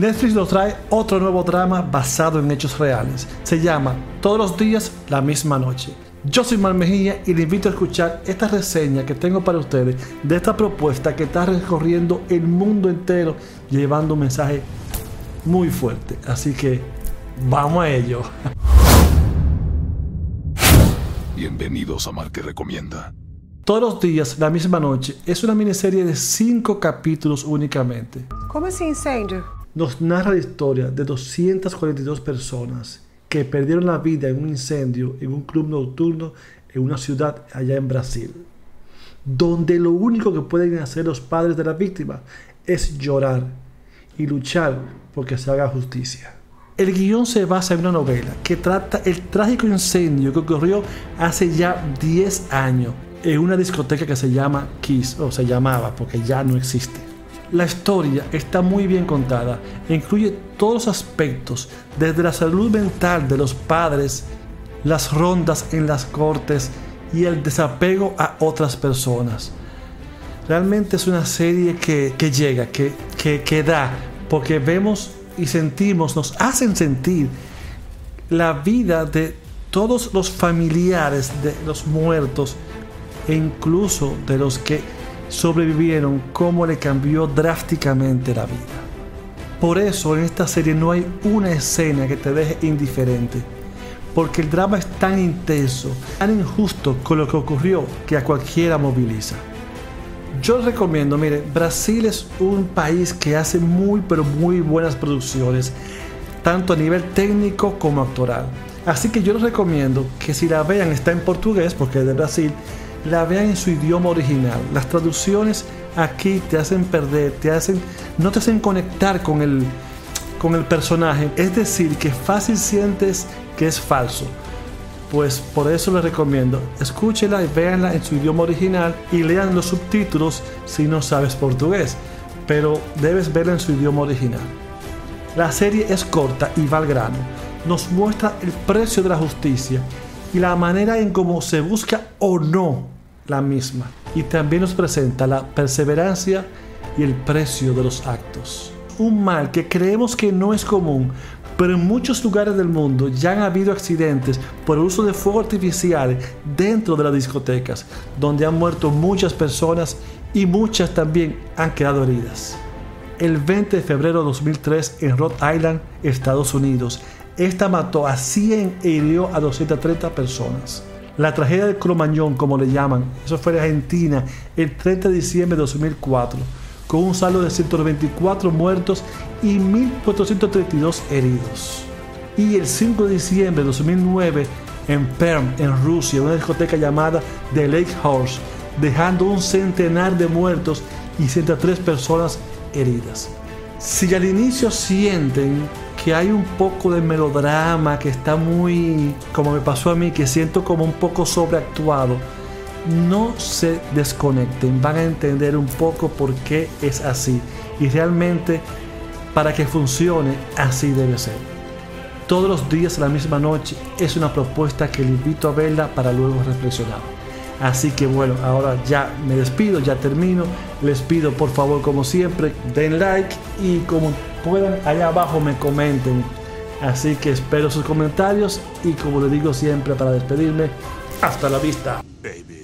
Netflix nos trae otro nuevo drama basado en hechos reales. Se llama Todos los días, la misma noche. Yo soy Mal Mejía y le invito a escuchar esta reseña que tengo para ustedes de esta propuesta que está recorriendo el mundo entero llevando un mensaje muy fuerte. Así que vamos a ello. Bienvenidos a Mar que Recomienda. Todos los días, la misma noche, es una miniserie de 5 capítulos únicamente. Como assim incêndio? Nos narra la historia de 242 personas que perdieron la vida en un incendio en un club nocturno en una ciudad allá en Brasil, donde lo único que pueden hacer los padres de la víctima es llorar y luchar porque se haga justicia. El guion se basa en una novela que trata el trágico incendio que ocurrió hace ya 10 años en una discoteca que se llama Kiss, o se llamaba porque ya no existe. La historia está muy bien contada e incluye todos los aspectos, desde la salud mental de los padres, las rondas en las cortes y el desapego a otras personas. Realmente es una serie que, llega, que, que, que da, porque vemos y sentimos, nos hacen sentir la vida de todos los familiares de los muertos e incluso de los que sobrevivieron, cómo le cambió drásticamente la vida. Por eso en esta serie no hay una escena que te deje indiferente, porque el drama es tan intenso, tan injusto con lo que ocurrió que a cualquiera moviliza. Yo les recomiendo, mire, Brasil es un país que hace muy pero muy buenas producciones, tanto a nivel técnico como actoral. Así que yo les recomiendo que si la vean está en portugués, porque es de Brasil, la vean en su idioma original. Las traducciones aquí te hacen perder, te hacen, no te hacen conectar con el, con el personaje. Es decir, que fácil sientes que es falso. Pues por eso les recomiendo, escúchela y véanla en su idioma original y lean los subtítulos si no sabes portugués, pero debes verla en su idioma original. La serie es corta y va al grano. Nos muestra el precio de la justicia y la manera en cómo se busca o no la misma. Y también nos presenta la perseverancia y el precio de los actos. Un mal que creemos que no es común, pero en muchos lugares del mundo ya han habido accidentes por el uso de fuego artificial dentro de las discotecas, donde han muerto muchas personas y muchas también han quedado heridas. El 20 de febrero de 2003 en Rhode Island, Estados Unidos, esta mató a 100 e hirió a 230 personas. La tragedia de Cromañón, como le llaman, eso fue en Argentina el 30 de diciembre de 2004, con un saldo de 124 muertos y 1.432 heridos. Y el 5 de diciembre de 2009 en Perm, en Rusia, una discoteca llamada The Lake Horse, dejando un centenar de muertos y 103 personas heridas. Si al inicio sienten que hay un poco de melodrama, que está muy, como me pasó a mí, que siento como un poco sobreactuado, no se desconecten, van a entender un poco por qué es así. Y realmente, para que funcione, así debe ser. Todos los días a la misma noche es una propuesta que le invito a verla para luego reflexionar. Así que bueno, ahora ya me despido, ya termino. Les pido por favor, como siempre, den like y como puedan, allá abajo me comenten. Así que espero sus comentarios y como le digo siempre para despedirme, hasta la vista. Baby.